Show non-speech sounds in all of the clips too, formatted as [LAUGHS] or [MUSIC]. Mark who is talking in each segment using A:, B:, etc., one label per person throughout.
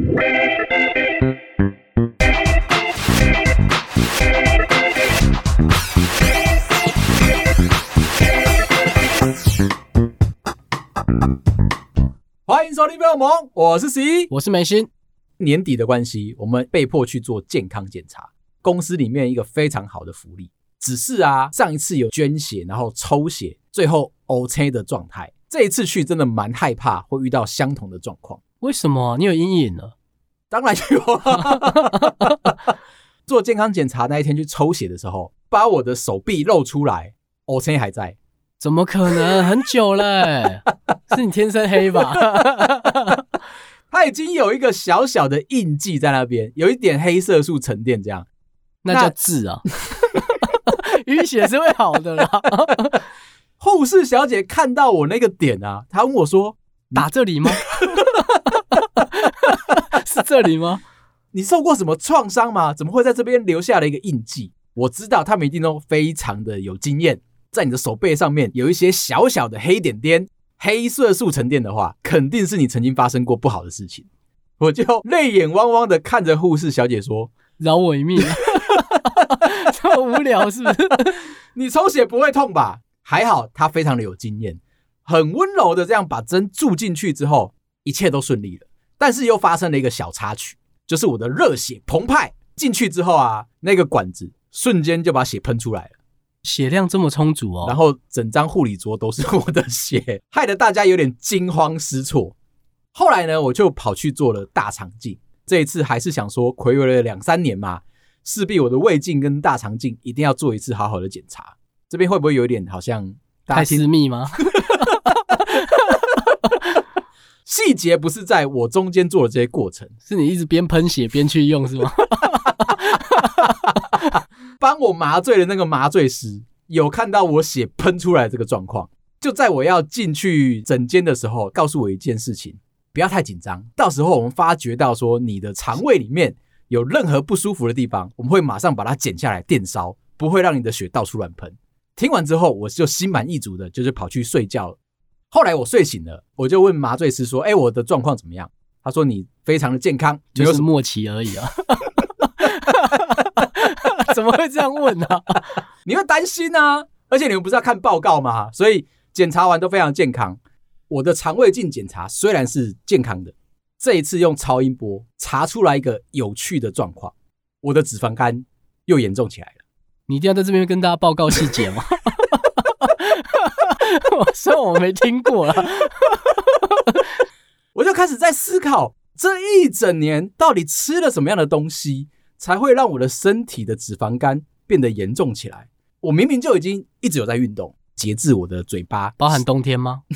A: 欢迎收听《贝尔蒙》，我是十一，
B: 我是梅心。
A: 年底的关系，我们被迫去做健康检查。公司里面一个非常好的福利，只是啊，上一次有捐血，然后抽血，最后 OK 的状态。这一次去真的蛮害怕会遇到相同的状况。
B: 为什么？你有阴影了？
A: 当然有啊。[LAUGHS] 做健康检查那一天去抽血的时候，把我的手臂露出来，OK 还在。
B: 怎么可能？很久了、欸，[LAUGHS] 是你天生黑吧？[LAUGHS]
A: 它已经有一个小小的印记在那边，有一点黑色素沉淀，这样，
B: 那叫痣啊。淤血是会好的啦。
A: 护士小姐看到我那个点啊，她问我说：“
B: 打这里吗？是这里吗？[LAUGHS]
A: 你受过什么创伤吗？怎么会在这边留下了一个印记？”我知道他们一定都非常的有经验。在你的手背上面有一些小小的黑点点，黑色素沉淀的话，肯定是你曾经发生过不好的事情。我就泪眼汪汪的看着护士小姐说：“
B: 饶我一命。[LAUGHS] ”这么无聊是不是？
A: 你抽血不会痛吧？还好，他非常的有经验，很温柔的这样把针注进去之后，一切都顺利了。但是又发生了一个小插曲，就是我的热血澎湃进去之后啊，那个管子瞬间就把血喷出来了。
B: 血量这么充足哦，
A: 然后整张护理桌都是我的血，害得大家有点惊慌失措。后来呢，我就跑去做了大肠镜。这一次还是想说，睽违了两三年嘛，势必我的胃镜跟大肠镜一定要做一次好好的检查。这边会不会有点好像
B: 太私密吗？[LAUGHS]
A: 细节不是在我中间做的这些过程，
B: 是你一直边喷血边去用是吗？
A: 帮我麻醉的那个麻醉师有看到我血喷出来这个状况，就在我要进去诊间的时候，告诉我一件事情：不要太紧张。到时候我们发觉到说你的肠胃里面有任何不舒服的地方，我们会马上把它剪下来电烧，不会让你的血到处乱喷。听完之后，我就心满意足的，就是跑去睡觉了。后来我睡醒了，我就问麻醉师说：“哎，我的状况怎么样？”他说：“你非常的健康，
B: 就是末期而已啊。[LAUGHS] ”怎么会这样问呢、啊？[LAUGHS]
A: 你会担心啊！而且你们不是要看报告吗？所以检查完都非常健康。我的肠胃镜检查虽然是健康的，这一次用超音波查出来一个有趣的状况，我的脂肪肝又严重起来了。
B: 你一定要在这边跟大家报告细节吗？[LAUGHS] 我说我没听过啦，[LAUGHS]
A: 我就开始在思考这一整年到底吃了什么样的东西。才会让我的身体的脂肪肝变得严重起来。我明明就已经一直有在运动，节制我的嘴巴，
B: 包含冬天吗？[LAUGHS]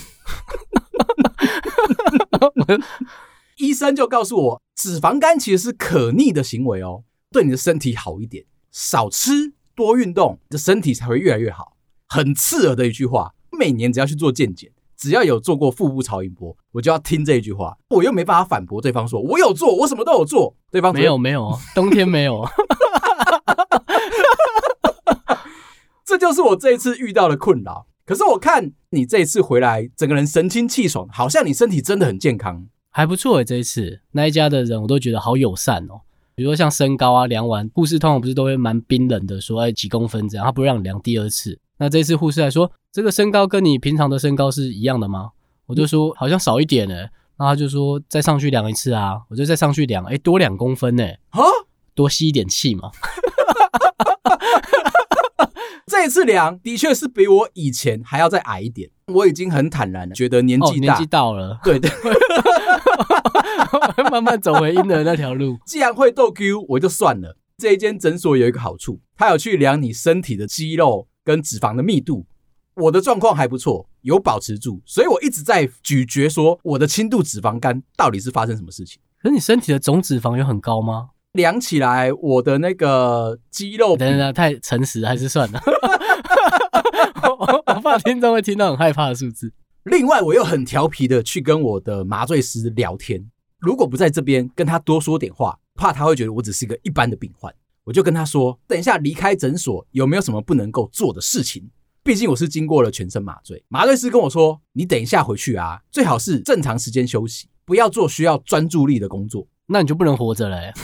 A: 医生就告诉我，脂肪肝其实是可逆的行为哦，对你的身体好一点，少吃多运动，你的身体才会越来越好。很刺耳的一句话，每年只要去做健检。只要有做过腹部超音波，我就要听这一句话。我又没办法反驳对方说，我有做，我什么都有做。对方说
B: 没有没有，冬天没有。[LAUGHS]
A: 这就是我这一次遇到的困扰。可是我看你这一次回来，整个人神清气爽，好像你身体真的很健康，
B: 还不错诶。这一次那一家的人我都觉得好友善哦。比如说像身高啊，量完护士通常不是都会蛮冰冷的，说哎几公分这样，他不会让你量第二次。那这次护士还说，这个身高跟你平常的身高是一样的吗？我就说好像少一点呢。然后他就说再上去量一次啊，我就再上去量，哎，多两公分呢，啊，多吸一点气嘛。[LAUGHS]
A: 这一次量的确是比我以前还要再矮一点，我已经很坦然了，觉得年纪大，哦，
B: 年纪到了，
A: 对对，
B: 慢慢走回婴儿那条路。[LAUGHS]
A: 既然会逗 Q，我就算了。这一间诊所有一个好处，它有去量你身体的肌肉。跟脂肪的密度，我的状况还不错，有保持住，所以我一直在咀嚼，说我的轻度脂肪肝到底是发生什么事情？
B: 可是你身体的总脂肪有很高吗？
A: 量起来，我的那个肌肉……
B: 等等，太诚实还是算了，[LAUGHS] 我怕听众会听到很害怕的数字。
A: 另外，我又很调皮的去跟我的麻醉师聊天，如果不在这边跟他多说点话，怕他会觉得我只是一个一般的病患。我就跟他说，等一下离开诊所有没有什么不能够做的事情？毕竟我是经过了全身麻醉。麻醉师跟我说，你等一下回去啊，最好是正常时间休息，不要做需要专注力的工作。
B: 那你就不能活着了欸。[LAUGHS]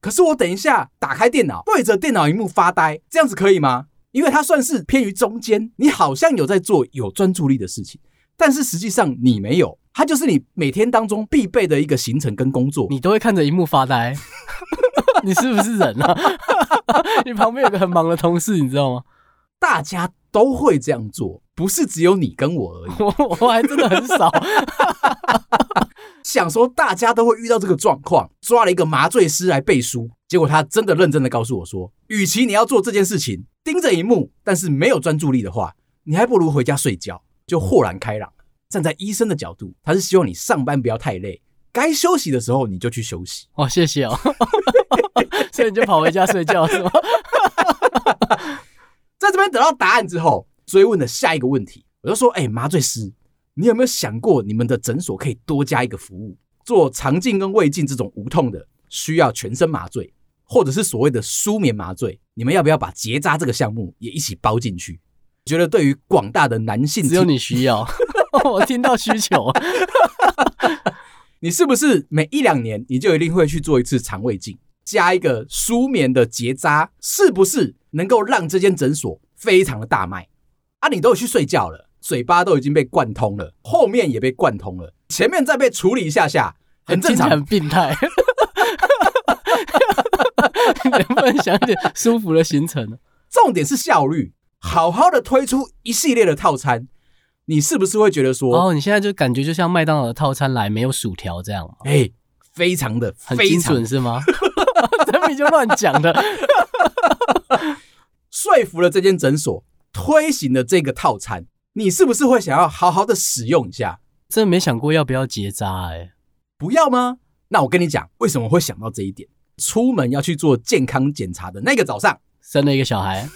A: 可是我等一下打开电脑，对着电脑荧幕发呆，这样子可以吗？因为它算是偏于中间，你好像有在做有专注力的事情，但是实际上你没有。它就是你每天当中必备的一个行程跟工作，
B: 你都会看着荧幕发呆，[LAUGHS] 你是不是人啊？[LAUGHS] 你旁边有个很忙的同事，你知道吗？
A: 大家都会这样做，不是只有你跟我而已。
B: 我 [LAUGHS] 我还真的很少。
A: 想说大家都会遇到这个状况，抓了一个麻醉师来背书，结果他真的认真的告诉我说，与其你要做这件事情，盯着荧幕，但是没有专注力的话，你还不如回家睡觉，就豁然开朗。站在医生的角度，他是希望你上班不要太累，该休息的时候你就去休息。
B: 哦，谢谢哦。[LAUGHS] 所以你就跑回家睡觉是吗？[LAUGHS]
A: 在这边得到答案之后，追问的下一个问题，我就说：哎，麻醉师，你有没有想过，你们的诊所可以多加一个服务，做肠镜跟胃镜这种无痛的，需要全身麻醉，或者是所谓的舒眠麻醉？你们要不要把结扎这个项目也一起包进去？觉得对于广大的男性，
B: 只有你需要。[LAUGHS] 我听到需求，[LAUGHS]
A: 你是不是每一两年你就一定会去做一次肠胃镜，加一个舒眠的结扎，是不是能够让这间诊所非常的大卖？啊，你都有去睡觉了，嘴巴都已经被贯通了，后面也被贯通了，前面再被处理一下下，很正常，
B: 很病态。能不能想一点舒服的行程呢？
A: 重点是效率，好好的推出一系列的套餐。你是不是会觉得说，
B: 哦，你现在就感觉就像麦当劳的套餐来没有薯条这样？
A: 哎、欸，非常的
B: 很精准是吗？[LAUGHS] [LAUGHS] 这你就乱讲的，[LAUGHS]
A: 说服了这间诊所推行了这个套餐，你是不是会想要好好的使用一下？
B: 真没想过要不要结扎？哎，
A: 不要吗？那我跟你讲，为什么会想到这一点？出门要去做健康检查的那个早上。
B: 生了一个小孩，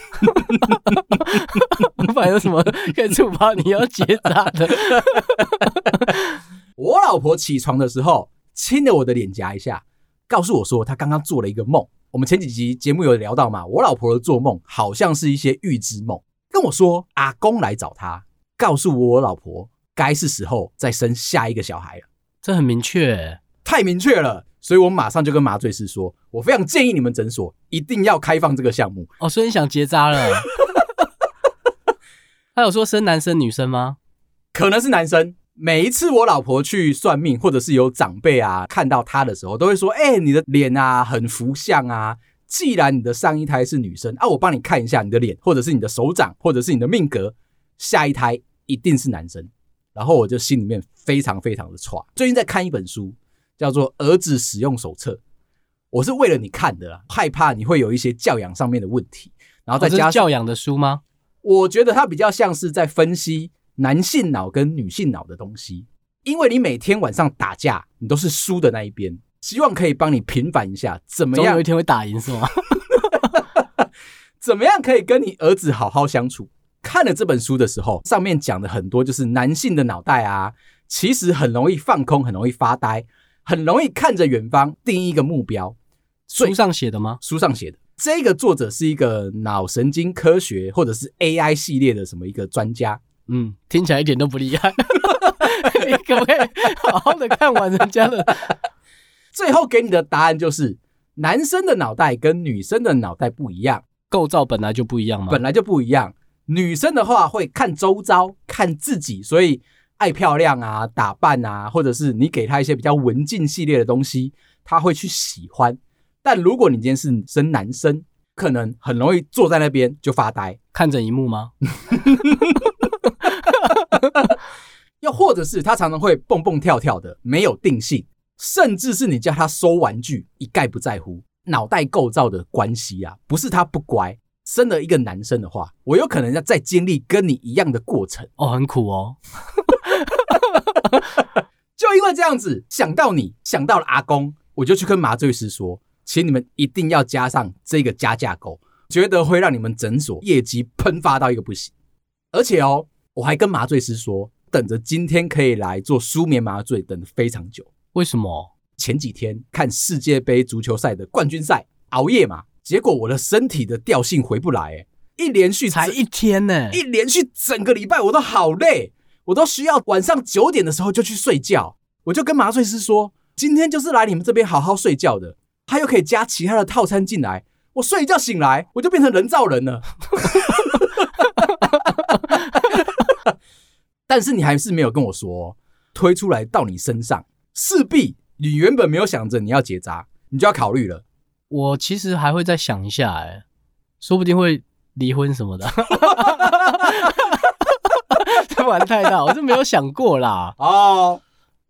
B: [LAUGHS] 不然有什么可以触发你要结扎的？[LAUGHS]
A: 我老婆起床的时候亲了我的脸颊一下，告诉我说她刚刚做了一个梦。我们前几集节目有聊到嘛，我老婆的做梦好像是一些预知梦，跟我说阿公来找她，告诉我我老婆该是时候再生下一个小孩了。
B: 这很明确，
A: 太明确了。所以我马上就跟麻醉师说，我非常建议你们诊所一定要开放这个项目。
B: 哦，所以你想结扎了？[LAUGHS] 他有说生男生女生吗？
A: 可能是男生。每一次我老婆去算命，或者是有长辈啊看到他的时候，都会说：“哎、欸，你的脸啊很福相啊。既然你的上一胎是女生啊，我帮你看一下你的脸，或者是你的手掌，或者是你的命格，下一胎一定是男生。”然后我就心里面非常非常的差。最近在看一本书。叫做儿子使用手册，我是为了你看的啦，害怕你会有一些教养上面的问题，然后再加
B: 教养的书吗？
A: 我觉得它比较像是在分析男性脑跟女性脑的东西，因为你每天晚上打架，你都是输的那一边，希望可以帮你平反一下，怎么样？总
B: 有一天会打赢是吗？[LAUGHS]
A: 怎么样可以跟你儿子好好相处？看了这本书的时候，上面讲的很多就是男性的脑袋啊，其实很容易放空，很容易发呆。很容易看着远方，定一个目标。
B: 书上写的吗？
A: 书上写的。这个作者是一个脑神经科学或者是 AI 系列的什么一个专家。
B: 嗯，听起来一点都不厉害。[LAUGHS] 你可不可以好好的看完人家的？[LAUGHS]
A: 最后给你的答案就是：男生的脑袋跟女生的脑袋不一样，
B: 构造本来就不一样嘛。
A: 本来就不一样。女生的话会看周遭，看自己，所以。爱漂亮啊，打扮啊，或者是你给他一些比较文静系列的东西，他会去喜欢。但如果你今天是生男生，可能很容易坐在那边就发呆，
B: 看着一幕吗？[LAUGHS]
A: 又或者是他常常会蹦蹦跳跳的，没有定性，甚至是你叫他收玩具，一概不在乎。脑袋构造的关系啊，不是他不乖。生了一个男生的话，我有可能要再经历跟你一样的过程
B: 哦，很苦哦。[LAUGHS]
A: 就因为这样子，想到你，想到了阿公，我就去跟麻醉师说，请你们一定要加上这个加价购，觉得会让你们诊所业绩喷发到一个不行。而且哦，我还跟麻醉师说，等着今天可以来做舒眠麻醉，等得非常久。
B: 为什么？
A: 前几天看世界杯足球赛的冠军赛，熬夜嘛。结果我的身体的调性回不来，哎，一连续
B: 才一天呢，
A: 一连续整个礼拜我都好累，我都需要晚上九点的时候就去睡觉。我就跟麻醉师说，今天就是来你们这边好好睡觉的。他又可以加其他的套餐进来，我睡一觉醒来，我就变成人造人了。[LAUGHS] 但是你还是没有跟我说，推出来到你身上，势必你原本没有想着你要结扎，你就要考虑了。
B: 我其实还会再想一下，哎，说不定会离婚什么的。[LAUGHS] 这玩太大，我就没有想过啦。
A: 哦，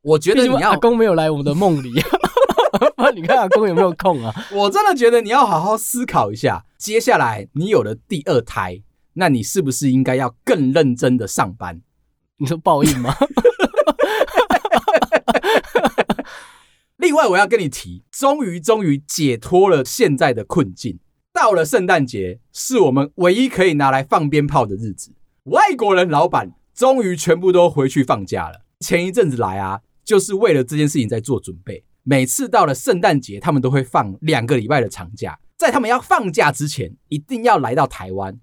A: 我觉得你要
B: 阿公没有来我们的梦里，[LAUGHS] 你看阿公有没有空啊？
A: 我真的觉得你要好好思考一下，接下来你有了第二胎，那你是不是应该要更认真的上班？
B: 你说报应吗？[LAUGHS]
A: 另外，我要跟你提，终于终于解脱了现在的困境。到了圣诞节，是我们唯一可以拿来放鞭炮的日子。外国人老板终于全部都回去放假了。前一阵子来啊，就是为了这件事情在做准备。每次到了圣诞节，他们都会放两个礼拜的长假。在他们要放假之前，一定要来到台湾，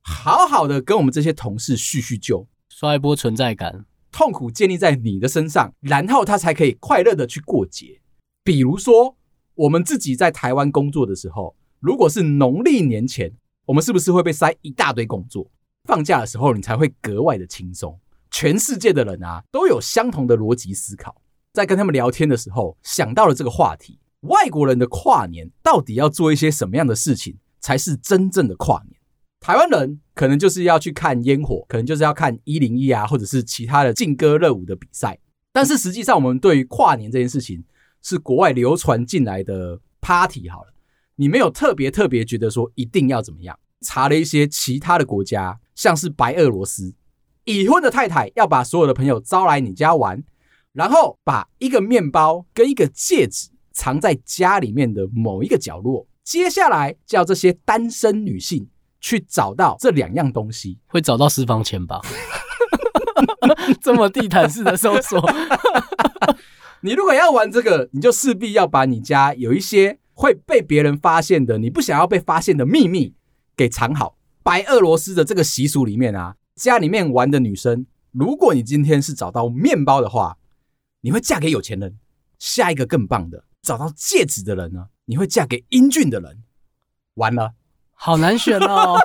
A: 好好的跟我们这些同事叙叙旧，
B: 刷一波存在感。
A: 痛苦建立在你的身上，然后他才可以快乐的去过节。比如说，我们自己在台湾工作的时候，如果是农历年前，我们是不是会被塞一大堆工作？放假的时候，你才会格外的轻松。全世界的人啊，都有相同的逻辑思考。在跟他们聊天的时候，想到了这个话题：外国人的跨年到底要做一些什么样的事情，才是真正的跨年？台湾人可能就是要去看烟火，可能就是要看一零一啊，或者是其他的劲歌热舞的比赛。但是实际上，我们对于跨年这件事情，是国外流传进来的 party 好了，你没有特别特别觉得说一定要怎么样。查了一些其他的国家，像是白俄罗斯，已婚的太太要把所有的朋友招来你家玩，然后把一个面包跟一个戒指藏在家里面的某一个角落。接下来叫这些单身女性去找到这两样东西，
B: 会找到私房钱吧？[LAUGHS] 这么地毯式的搜索。
A: 你如果要玩这个，你就势必要把你家有一些会被别人发现的，你不想要被发现的秘密给藏好。白俄罗斯的这个习俗里面啊，家里面玩的女生，如果你今天是找到面包的话，你会嫁给有钱人；下一个更棒的，找到戒指的人呢，你会嫁给英俊的人。完了，
B: 好难选哦。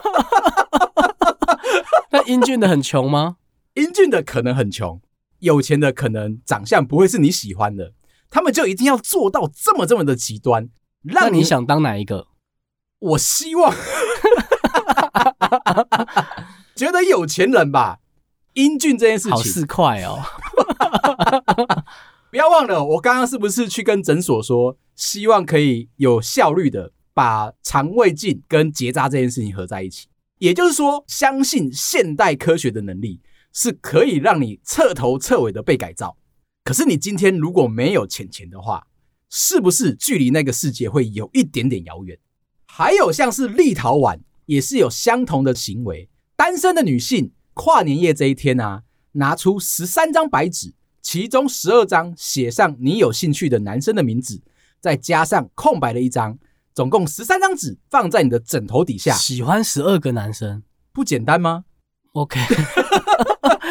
B: [LAUGHS] 那英俊的很穷吗？
A: 英俊的可能很穷。有钱的可能长相不会是你喜欢的，他们就一定要做到这么这么的极端。让你，
B: 想当哪一个？
A: 我希望 [LAUGHS] 觉得有钱人吧，英俊这件事情
B: 好四块哦。[LAUGHS]
A: 不要忘了，我刚刚是不是去跟诊所说，希望可以有效率的把肠胃镜跟结扎这件事情合在一起？也就是说，相信现代科学的能力。是可以让你彻头彻尾的被改造，可是你今天如果没有钱钱的话，是不是距离那个世界会有一点点遥远？还有像是立陶宛也是有相同的行为，单身的女性跨年夜这一天啊，拿出十三张白纸，其中十二张写上你有兴趣的男生的名字，再加上空白的一张，总共十三张纸放在你的枕头底下。
B: 喜欢十二个男生，
A: 不简单吗
B: ？OK，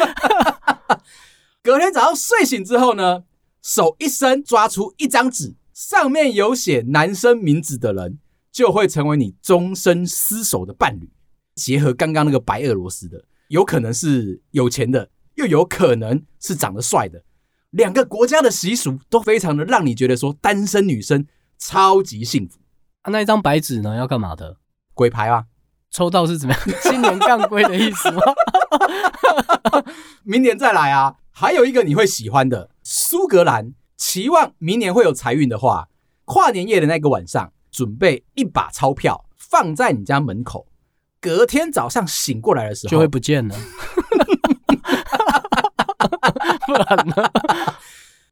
B: [LAUGHS]
A: 隔天早上睡醒之后呢，手一伸抓出一张纸，上面有写男生名字的人，就会成为你终身厮守的伴侣。结合刚刚那个白俄罗斯的，有可能是有钱的，又有可能是长得帅的，两个国家的习俗都非常的让你觉得说单身女生超级幸福。
B: 啊，那一张白纸呢？要干嘛的？
A: 鬼牌啊！
B: 抽到是怎么样？[LAUGHS] 新年杠龟的意思吗？[LAUGHS]
A: 明年再来啊！还有一个你会喜欢的，苏格兰，期望明年会有财运的话，跨年夜的那个晚上，准备一把钞票放在你家门口，隔天早上醒过来的时候
B: 就会不见了。[LAUGHS] 不然呢？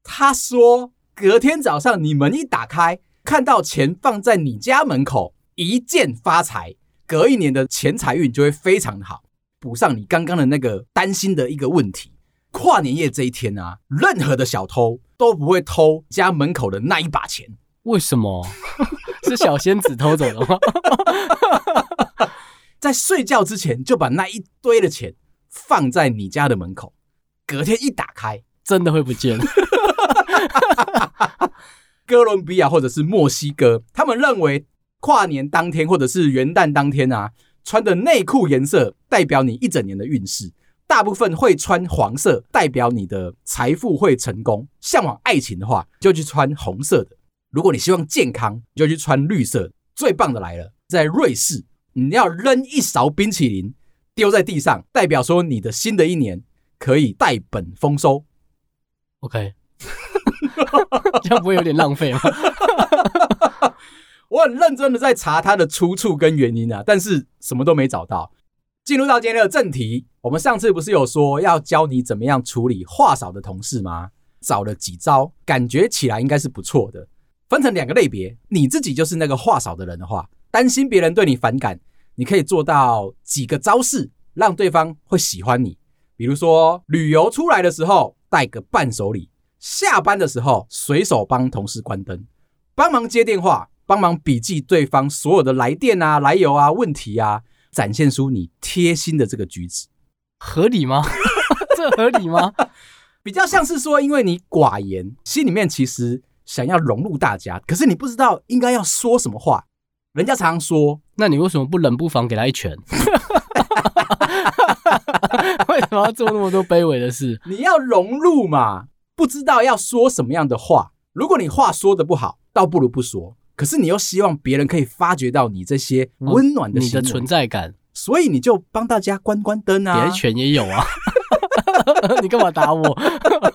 A: 他说，隔天早上你门一打开，看到钱放在你家门口，一键发财。隔一年的钱财运就会非常好，补上你刚刚的那个担心的一个问题。跨年夜这一天啊，任何的小偷都不会偷家门口的那一把钱。
B: 为什么？[LAUGHS] 是小仙子偷走的吗？[LAUGHS]
A: 在睡觉之前就把那一堆的钱放在你家的门口，隔天一打开，
B: 真的会不见。[LAUGHS]
A: 哥伦比亚或者是墨西哥，他们认为跨年当天或者是元旦当天啊，穿的内裤颜色代表你一整年的运势。大部分会穿黄色，代表你的财富会成功。向往爱情的话，就去穿红色的。如果你希望健康，就去穿绿色。最棒的来了，在瑞士，你要扔一勺冰淇淋丢在地上，代表说你的新的一年可以带本丰收。
B: OK，[LAUGHS] 这样不会有点浪费吗？
A: 我很认真的在查它的出处跟原因啊，但是什么都没找到。进入到今天的正题，我们上次不是有说要教你怎么样处理话少的同事吗？找了几招，感觉起来应该是不错的。分成两个类别，你自己就是那个话少的人的话，担心别人对你反感，你可以做到几个招式，让对方会喜欢你。比如说，旅游出来的时候带个伴手礼，下班的时候随手帮同事关灯，帮忙接电话，帮忙笔记对方所有的来电啊、来由啊、问题啊。展现出你贴心的这个举止，
B: 合理吗？[LAUGHS] 这合理吗？[LAUGHS]
A: 比较像是说，因为你寡言，心里面其实想要融入大家，可是你不知道应该要说什么话。人家常常说，
B: 那你为什么不冷不防给他一拳？[LAUGHS] 为什么要做那么多卑微的事？
A: 你要融入嘛，不知道要说什么样的话。如果你话说的不好，倒不如不说。可是你又希望别人可以发觉到你这些温暖的、哦、
B: 你的存在感，
A: 所以你就帮大家关关灯啊，
B: 别拳也有啊，[LAUGHS] 你干嘛打我？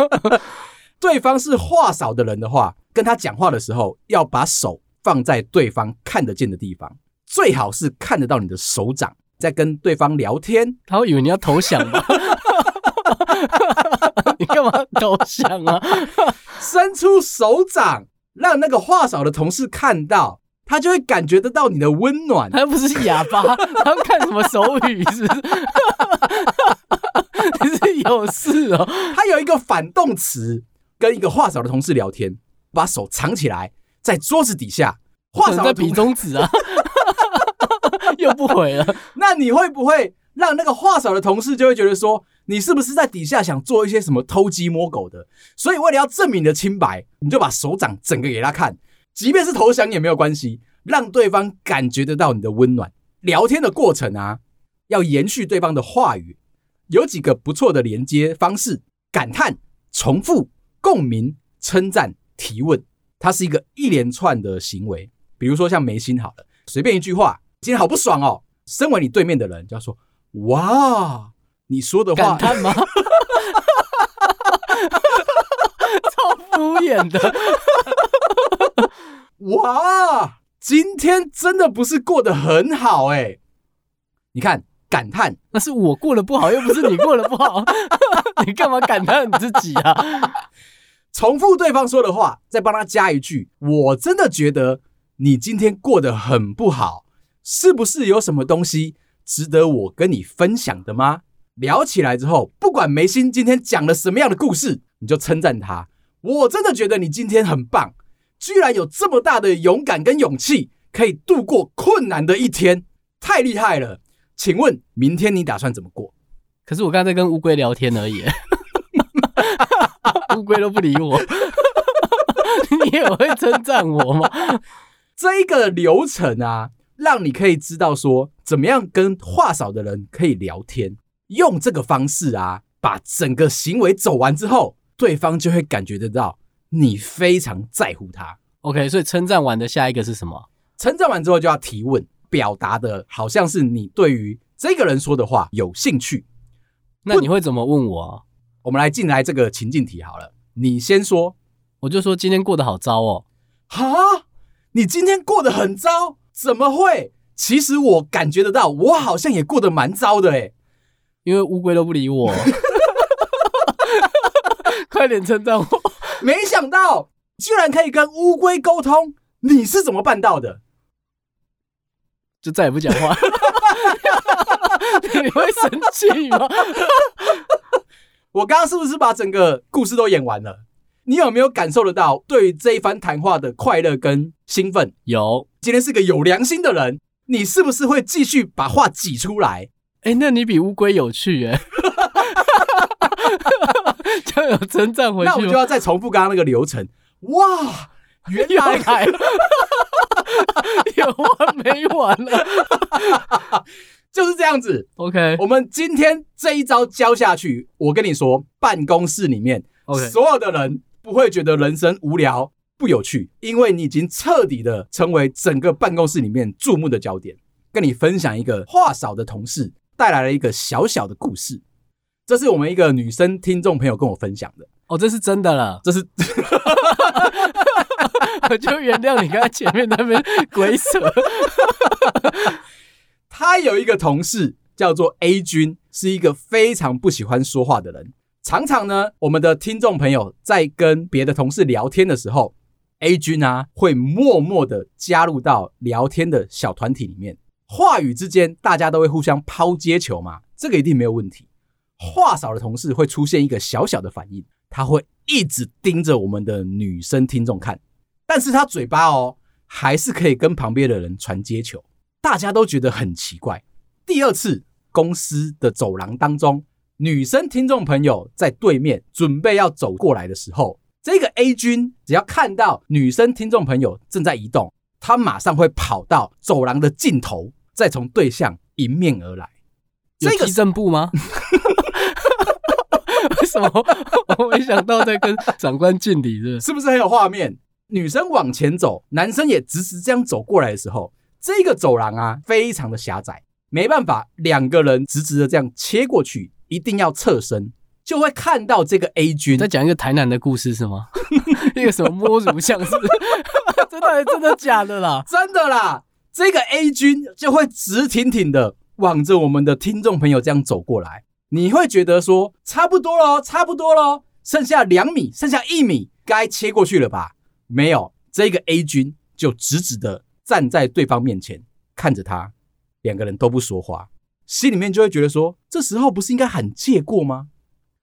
B: [LAUGHS]
A: 对方是话少的人的话，跟他讲话的时候要把手放在对方看得见的地方，最好是看得到你的手掌，在跟对方聊天。
B: 他会以为你要投降吧？[LAUGHS] 你干嘛投降啊？
A: 伸出手掌。让那个话少的同事看到，他就会感觉得到你的温暖。
B: 他又不是哑巴，[LAUGHS] 他要看什么手语是不是？[LAUGHS] 你是有事哦。
A: 他有一个反动词，跟一个话少的同事聊天，把手藏起来在桌子底下，话少的
B: 比中指啊，[LAUGHS] 又不回了。
A: 那你会不会让那个话少的同事就会觉得说？你是不是在底下想做一些什么偷鸡摸狗的？所以为了要证明你的清白，你就把手掌整个给他看，即便是投降也没有关系，让对方感觉得到你的温暖。聊天的过程啊，要延续对方的话语，有几个不错的连接方式：感叹、重复、共鸣、称赞、提问。它是一个一连串的行为。比如说像眉心好了，随便一句话，今天好不爽哦。身为你对面的人就要说：哇。你说的话
B: 感叹吗？[LAUGHS] 超敷衍的。
A: 哇，今天真的不是过得很好哎。你看，感叹
B: 那是我过得不好，又不是你过得不好。[LAUGHS] 你干嘛感叹你自己啊？
A: 重复对方说的话，再帮他加一句：我真的觉得你今天过得很不好，是不是有什么东西值得我跟你分享的吗？聊起来之后，不管眉心今天讲了什么样的故事，你就称赞他。我真的觉得你今天很棒，居然有这么大的勇敢跟勇气，可以度过困难的一天，太厉害了。请问明天你打算怎么过？
B: 可是我刚才在跟乌龟聊天而已，[LAUGHS] 乌龟都不理我。你也会称赞我吗？
A: 这一个流程啊，让你可以知道说，怎么样跟话少的人可以聊天。用这个方式啊，把整个行为走完之后，对方就会感觉得到你非常在乎他。
B: OK，所以称赞完的下一个是什么？
A: 称赞完之后就要提问，表达的好像是你对于这个人说的话有兴趣。
B: 那你会怎么问我？
A: 我们来进来这个情境题好了，你先说，
B: 我就说今天过得好糟哦。
A: 哈，你今天过得很糟？怎么会？其实我感觉得到，我好像也过得蛮糟的诶。
B: 因为乌龟都不理我，[LAUGHS] 快点称赞我！
A: 没想到居然可以跟乌龟沟通，你是怎么办到的？
B: 就再也不讲话。[LAUGHS] 你会生气吗？
A: 我刚刚是不是把整个故事都演完了？你有没有感受得到对于这一番谈话的快乐跟兴奋？
B: 有。
A: 今天是个有良心的人，你是不是会继续把话挤出来？
B: 哎，那你比乌龟有趣哎！[LAUGHS] 就有真正回去。
A: 那我就要再重复刚刚那个流程。哇，原来来了，
B: 有完没完了？[LAUGHS]
A: 就是这样子。
B: OK，
A: 我们今天这一招教下去，我跟你说，办公室里面，OK，所有的人不会觉得人生无聊不有趣，因为你已经彻底的成为整个办公室里面注目的焦点。跟你分享一个话少的同事带来了一个小小的故事，这是我们一个女生听众朋友跟我分享的。
B: 哦，这是真的了，
A: 这是，[LAUGHS]
B: 我就原谅你刚才前面那边鬼扯。[LAUGHS]
A: 他有一个同事叫做 A 君，是一个非常不喜欢说话的人。常常呢，我们的听众朋友在跟别的同事聊天的时候，A 君啊会默默的加入到聊天的小团体里面。话语之间，大家都会互相抛接球嘛，这个一定没有问题。话少的同事会出现一个小小的反应，他会一直盯着我们的女生听众看，但是他嘴巴哦，还是可以跟旁边的人传接球，大家都觉得很奇怪。第二次，公司的走廊当中，女生听众朋友在对面准备要走过来的时候，这个 A 君只要看到女生听众朋友正在移动，他马上会跑到走廊的尽头。再从对象迎面而来，
B: 有踢正步吗？为什么我没想到在跟长官敬礼？是
A: 是不是很有画面？女生往前走，男生也直直这样走过来的时候，这个走廊啊，非常的狭窄，没办法，两个人直直的这样切过去，一定要侧身，就会看到这个 A 君
B: 在讲一个台南的故事是吗？[LAUGHS] 一个什么摸乳像是？[LAUGHS] 真的真的假的啦？
A: 真的啦！这个 A 君就会直挺挺的往着我们的听众朋友这样走过来，你会觉得说差不多了，差不多了，剩下两米，剩下一米，该切过去了吧？没有，这个 A 君就直直的站在对方面前看着他，两个人都不说话，心里面就会觉得说，这时候不是应该喊借过吗？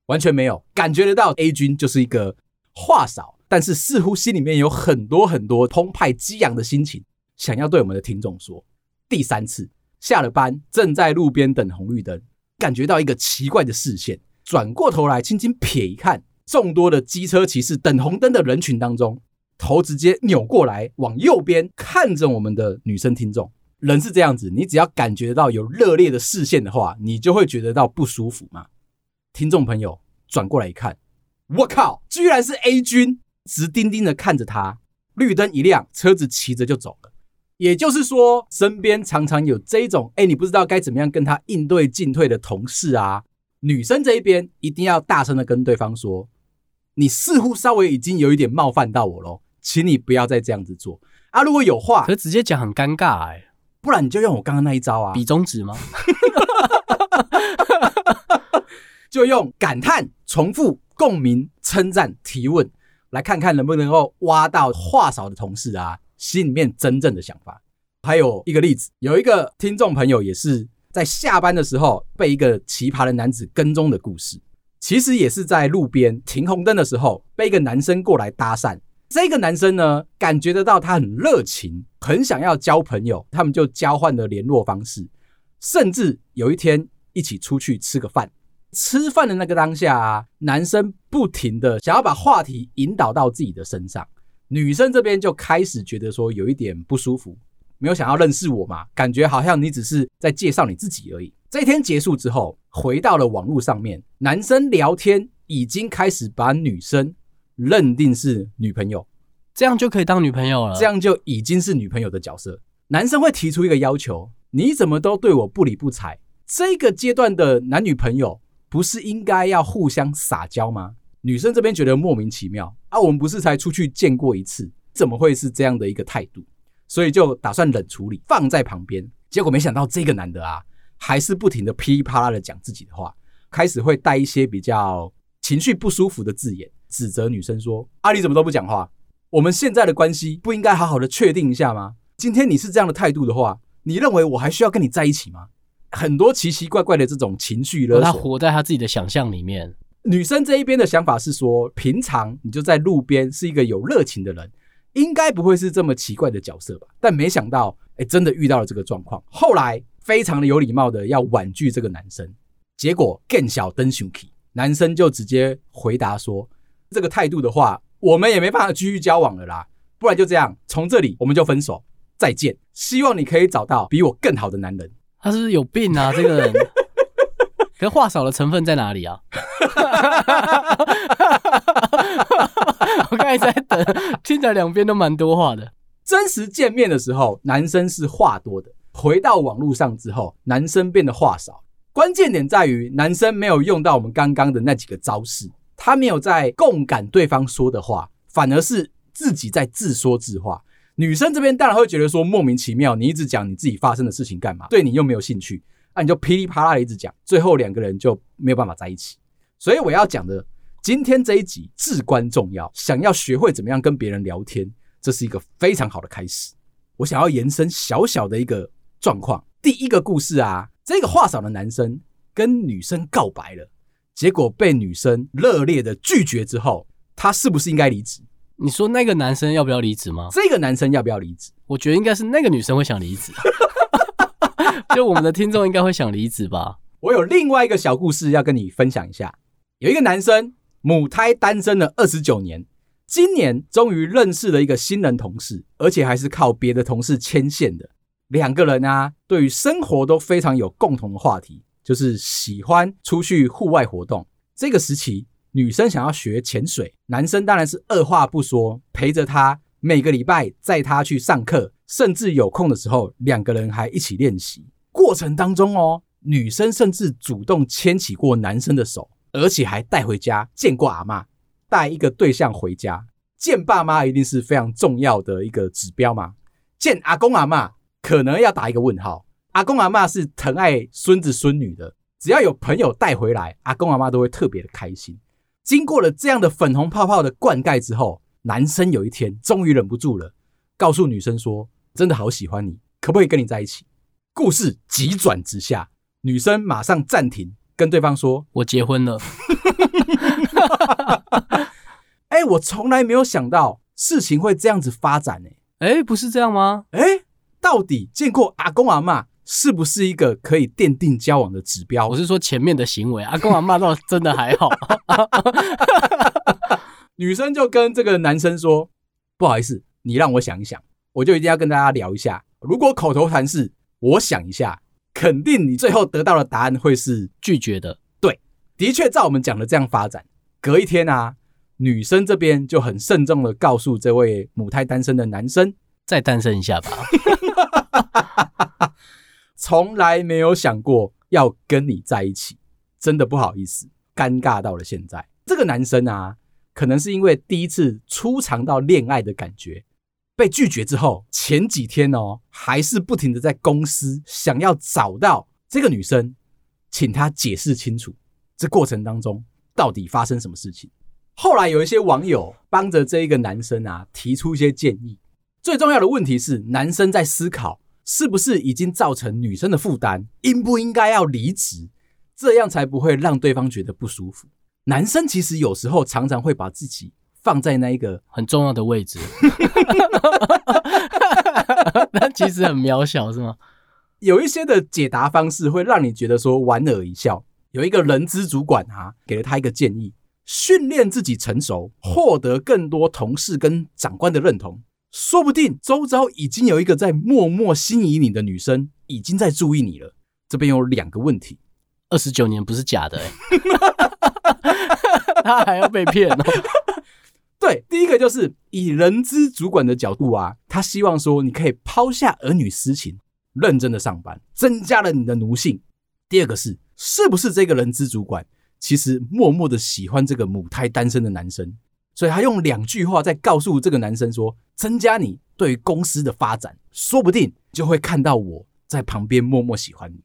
A: 完全没有，感觉得到 A 君就是一个话少，但是似乎心里面有很多很多澎湃激昂的心情。想要对我们的听众说，第三次下了班，正在路边等红绿灯，感觉到一个奇怪的视线，转过头来轻轻瞥一看，众多的机车骑士等红灯的人群当中，头直接扭过来往右边看着我们的女生听众。人是这样子，你只要感觉到有热烈的视线的话，你就会觉得到不舒服嘛。听众朋友转过来一看，我靠，居然是 A 君，直盯盯的看着他。绿灯一亮，车子骑着就走了。也就是说，身边常常有这种哎，你不知道该怎么样跟他应对进退的同事啊。女生这一边一定要大声的跟对方说：“你似乎稍微已经有一点冒犯到我喽，请你不要再这样子做啊！”如果有话，
B: 可直接讲很尴尬哎，
A: 不然你就用我刚刚那一招啊，
B: 比中指吗？[LAUGHS]
A: 就用感叹、重复、共鸣、称赞、提问，来看看能不能够挖到话少的同事啊。心里面真正的想法，还有一个例子，有一个听众朋友也是在下班的时候被一个奇葩的男子跟踪的故事。其实也是在路边停红灯的时候，被一个男生过来搭讪。这个男生呢，感觉得到他很热情，很想要交朋友，他们就交换了联络方式，甚至有一天一起出去吃个饭。吃饭的那个当下啊，男生不停的想要把话题引导到自己的身上。女生这边就开始觉得说有一点不舒服，没有想要认识我嘛，感觉好像你只是在介绍你自己而已。这一天结束之后，回到了网络上面，男生聊天已经开始把女生认定是女朋友，
B: 这样就可以当女朋友了，
A: 这样就已经是女朋友的角色。男生会提出一个要求：你怎么都对我不理不睬？这个阶段的男女朋友不是应该要互相撒娇吗？女生这边觉得莫名其妙啊，我们不是才出去见过一次，怎么会是这样的一个态度？所以就打算冷处理，放在旁边。结果没想到这个男的啊，还是不停的噼里啪啦的讲自己的话，开始会带一些比较情绪不舒服的字眼，指责女生说：“啊，你怎么都不讲话？我们现在的关系不应该好好的确定一下吗？今天你是这样的态度的话，你认为我还需要跟你在一起吗？”很多奇奇怪怪的这种情绪勒索，
B: 他活在他自己的想象里面。
A: 女生这一边的想法是说，平常你就在路边是一个有热情的人，应该不会是这么奇怪的角色吧？但没想到，哎，真的遇到了这个状况。后来非常的有礼貌的要婉拒这个男生，结果更小登熊 k 男生就直接回答说：“这个态度的话，我们也没办法继续交往了啦，不然就这样，从这里我们就分手，再见。希望你可以找到比我更好的男人。[LAUGHS] ”
B: 他是不是有病啊？这个人，可是话少的成分在哪里啊？[LAUGHS] 我刚才在等，听起来两边都蛮多话的。
A: 真实见面的时候，男生是话多的；回到网络上之后，男生变得话少。关键点在于，男生没有用到我们刚刚的那几个招式，他没有在共感对方说的话，反而是自己在自说自话。女生这边当然会觉得说莫名其妙，你一直讲你自己发生的事情干嘛？对你又没有兴趣，那你就噼里啪啦的一直讲，最后两个人就没有办法在一起。所以我要讲的今天这一集至关重要，想要学会怎么样跟别人聊天，这是一个非常好的开始。我想要延伸小小的一个状况，第一个故事啊。这个话少的男生跟女生告白了，结果被女生热烈的拒绝之后，他是不是应该离职？
B: 你说那个男生要不要离职吗？
A: 这个男生要不要离职？
B: 我觉得应该是那个女生会想离职，[LAUGHS] [LAUGHS] 就我们的听众应该会想离职吧。
A: 我有另外一个小故事要跟你分享一下，有一个男生母胎单身了二十九年，今年终于认识了一个新人同事，而且还是靠别的同事牵线的。两个人啊，对于生活都非常有共同的话题，就是喜欢出去户外活动。这个时期，女生想要学潜水，男生当然是二话不说，陪着她每个礼拜载她去上课，甚至有空的时候，两个人还一起练习。过程当中哦，女生甚至主动牵起过男生的手，而且还带回家见过阿嬷。带一个对象回家见爸妈，一定是非常重要的一个指标嘛。见阿公阿嬷。可能要打一个问号。阿公阿嬷是疼爱孙子孙女的，只要有朋友带回来，阿公阿嬷都会特别的开心。经过了这样的粉红泡泡的灌溉之后，男生有一天终于忍不住了，告诉女生说：“真的好喜欢你，可不可以跟你在一起？”故事急转直下，女生马上暂停，跟对方说：“
B: 我结婚了。[LAUGHS] ”
A: 哎，我从来没有想到事情会这样子发展呢。
B: 哎，不是这样吗？
A: 哎。到底见过阿公阿妈是不是一个可以奠定交往的指标？
B: 我是说前面的行为，阿公阿妈倒真的还好。[LAUGHS]
A: 女生就跟这个男生说：“不好意思，你让我想一想，我就一定要跟大家聊一下。如果口头禅是我想一下，肯定你最后得到的答案会是
B: 拒绝的。”
A: 对，的确照我们讲的这样发展。隔一天啊，女生这边就很慎重的告诉这位母胎单身的男生。
B: 再单身一下吧，[LAUGHS]
A: 从来没有想过要跟你在一起，真的不好意思，尴尬到了现在。这个男生啊，可能是因为第一次初尝到恋爱的感觉，被拒绝之后，前几天哦，还是不停的在公司想要找到这个女生，请她解释清楚，这过程当中到底发生什么事情。后来有一些网友帮着这一个男生啊，提出一些建议。最重要的问题是，男生在思考是不是已经造成女生的负担，应不应该要离职，这样才不会让对方觉得不舒服。男生其实有时候常常会把自己放在那一个
B: 很重要的位置，[LAUGHS] 那其实很渺小，是吗？
A: 有一些的解答方式会让你觉得说莞尔一笑。有一个人资主管啊，给了他一个建议：训练自己成熟，获得更多同事跟长官的认同。说不定周遭已经有一个在默默心仪你的女生已经在注意你了。这边有两个问题：
B: 二十九年不是假的，欸，他还要被骗哦。
A: 对，第一个就是以人资主管的角度啊，他希望说你可以抛下儿女私情，认真的上班，增加了你的奴性。第二个是，是不是这个人资主管其实默默的喜欢这个母胎单身的男生？所以他用两句话在告诉这个男生说：“增加你对于公司的发展，说不定就会看到我在旁边默默喜欢你。”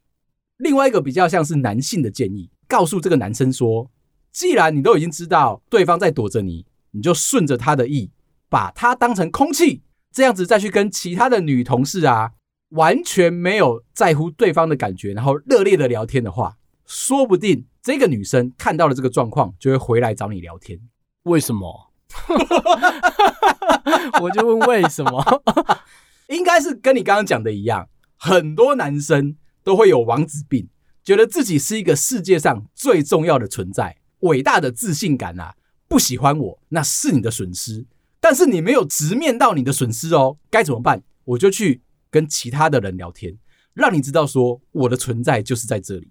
A: 另外一个比较像是男性的建议，告诉这个男生说：“既然你都已经知道对方在躲着你，你就顺着他的意，把他当成空气，这样子再去跟其他的女同事啊，完全没有在乎对方的感觉，然后热烈的聊天的话，说不定这个女生看到了这个状况，就会回来找你聊天。”
B: 为什么？[LAUGHS] 我就问为什么？[LAUGHS]
A: 应该是跟你刚刚讲的一样，很多男生都会有王子病，觉得自己是一个世界上最重要的存在，伟大的自信感啊，不喜欢我那是你的损失，但是你没有直面到你的损失哦，该怎么办？我就去跟其他的人聊天，让你知道说我的存在就是在这里。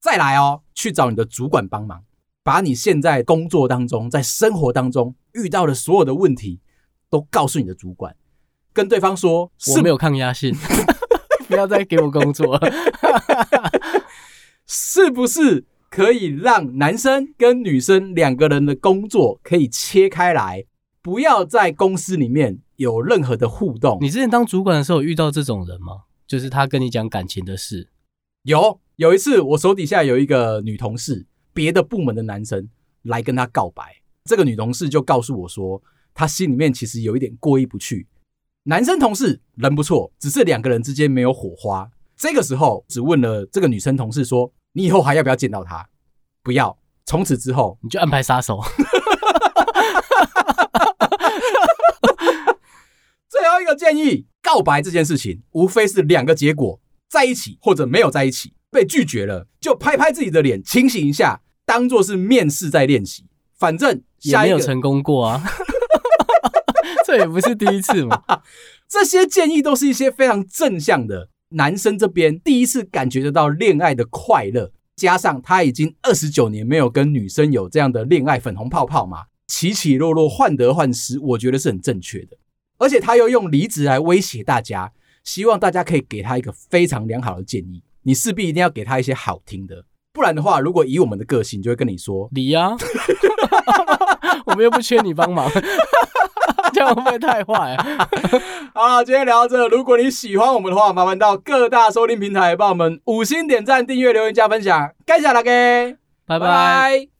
A: 再来哦，去找你的主管帮忙，把你现在工作当中、在生活当中遇到的所有的问题都告诉你的主管，跟对方说
B: 我没有抗压性，[LAUGHS] 不要再给我工作，[LAUGHS]
A: 是不是可以让男生跟女生两个人的工作可以切开来，不要在公司里面有任何的互动？
B: 你之前当主管的时候遇到这种人吗？就是他跟你讲感情的事，
A: 有。有一次，我手底下有一个女同事，别的部门的男生来跟她告白。这个女同事就告诉我说，她心里面其实有一点过意不去。男生同事人不错，只是两个人之间没有火花。这个时候，只问了这个女生同事说：“你以后还要不要见到他？”不要。从此之后，
B: 你就安排杀手。
A: 最后一个建议：告白这件事情，无非是两个结果，在一起或者没有在一起。被拒绝了，就拍拍自己的脸，清醒一下，当做是面试在练习。反正
B: 也没有成功过啊，[LAUGHS] 这也不是第一次嘛。[LAUGHS]
A: 这些建议都是一些非常正向的。男生这边第一次感觉得到恋爱的快乐，加上他已经二十九年没有跟女生有这样的恋爱粉红泡泡嘛，起起落落，患得患失，我觉得是很正确的。而且他又用离职来威胁大家，希望大家可以给他一个非常良好的建议。你势必一定要给他一些好听的，不然的话，如果以我们的个性，就会跟你说
B: 离呀，[LAUGHS] 我们又不缺你帮忙，这样会不会太坏啊？[LAUGHS]
A: 好，今天聊到这，如果你喜欢我们的话，麻烦到各大收听平台帮我们五星点赞、订阅、留言、加分享，感谢大家，
B: 拜拜。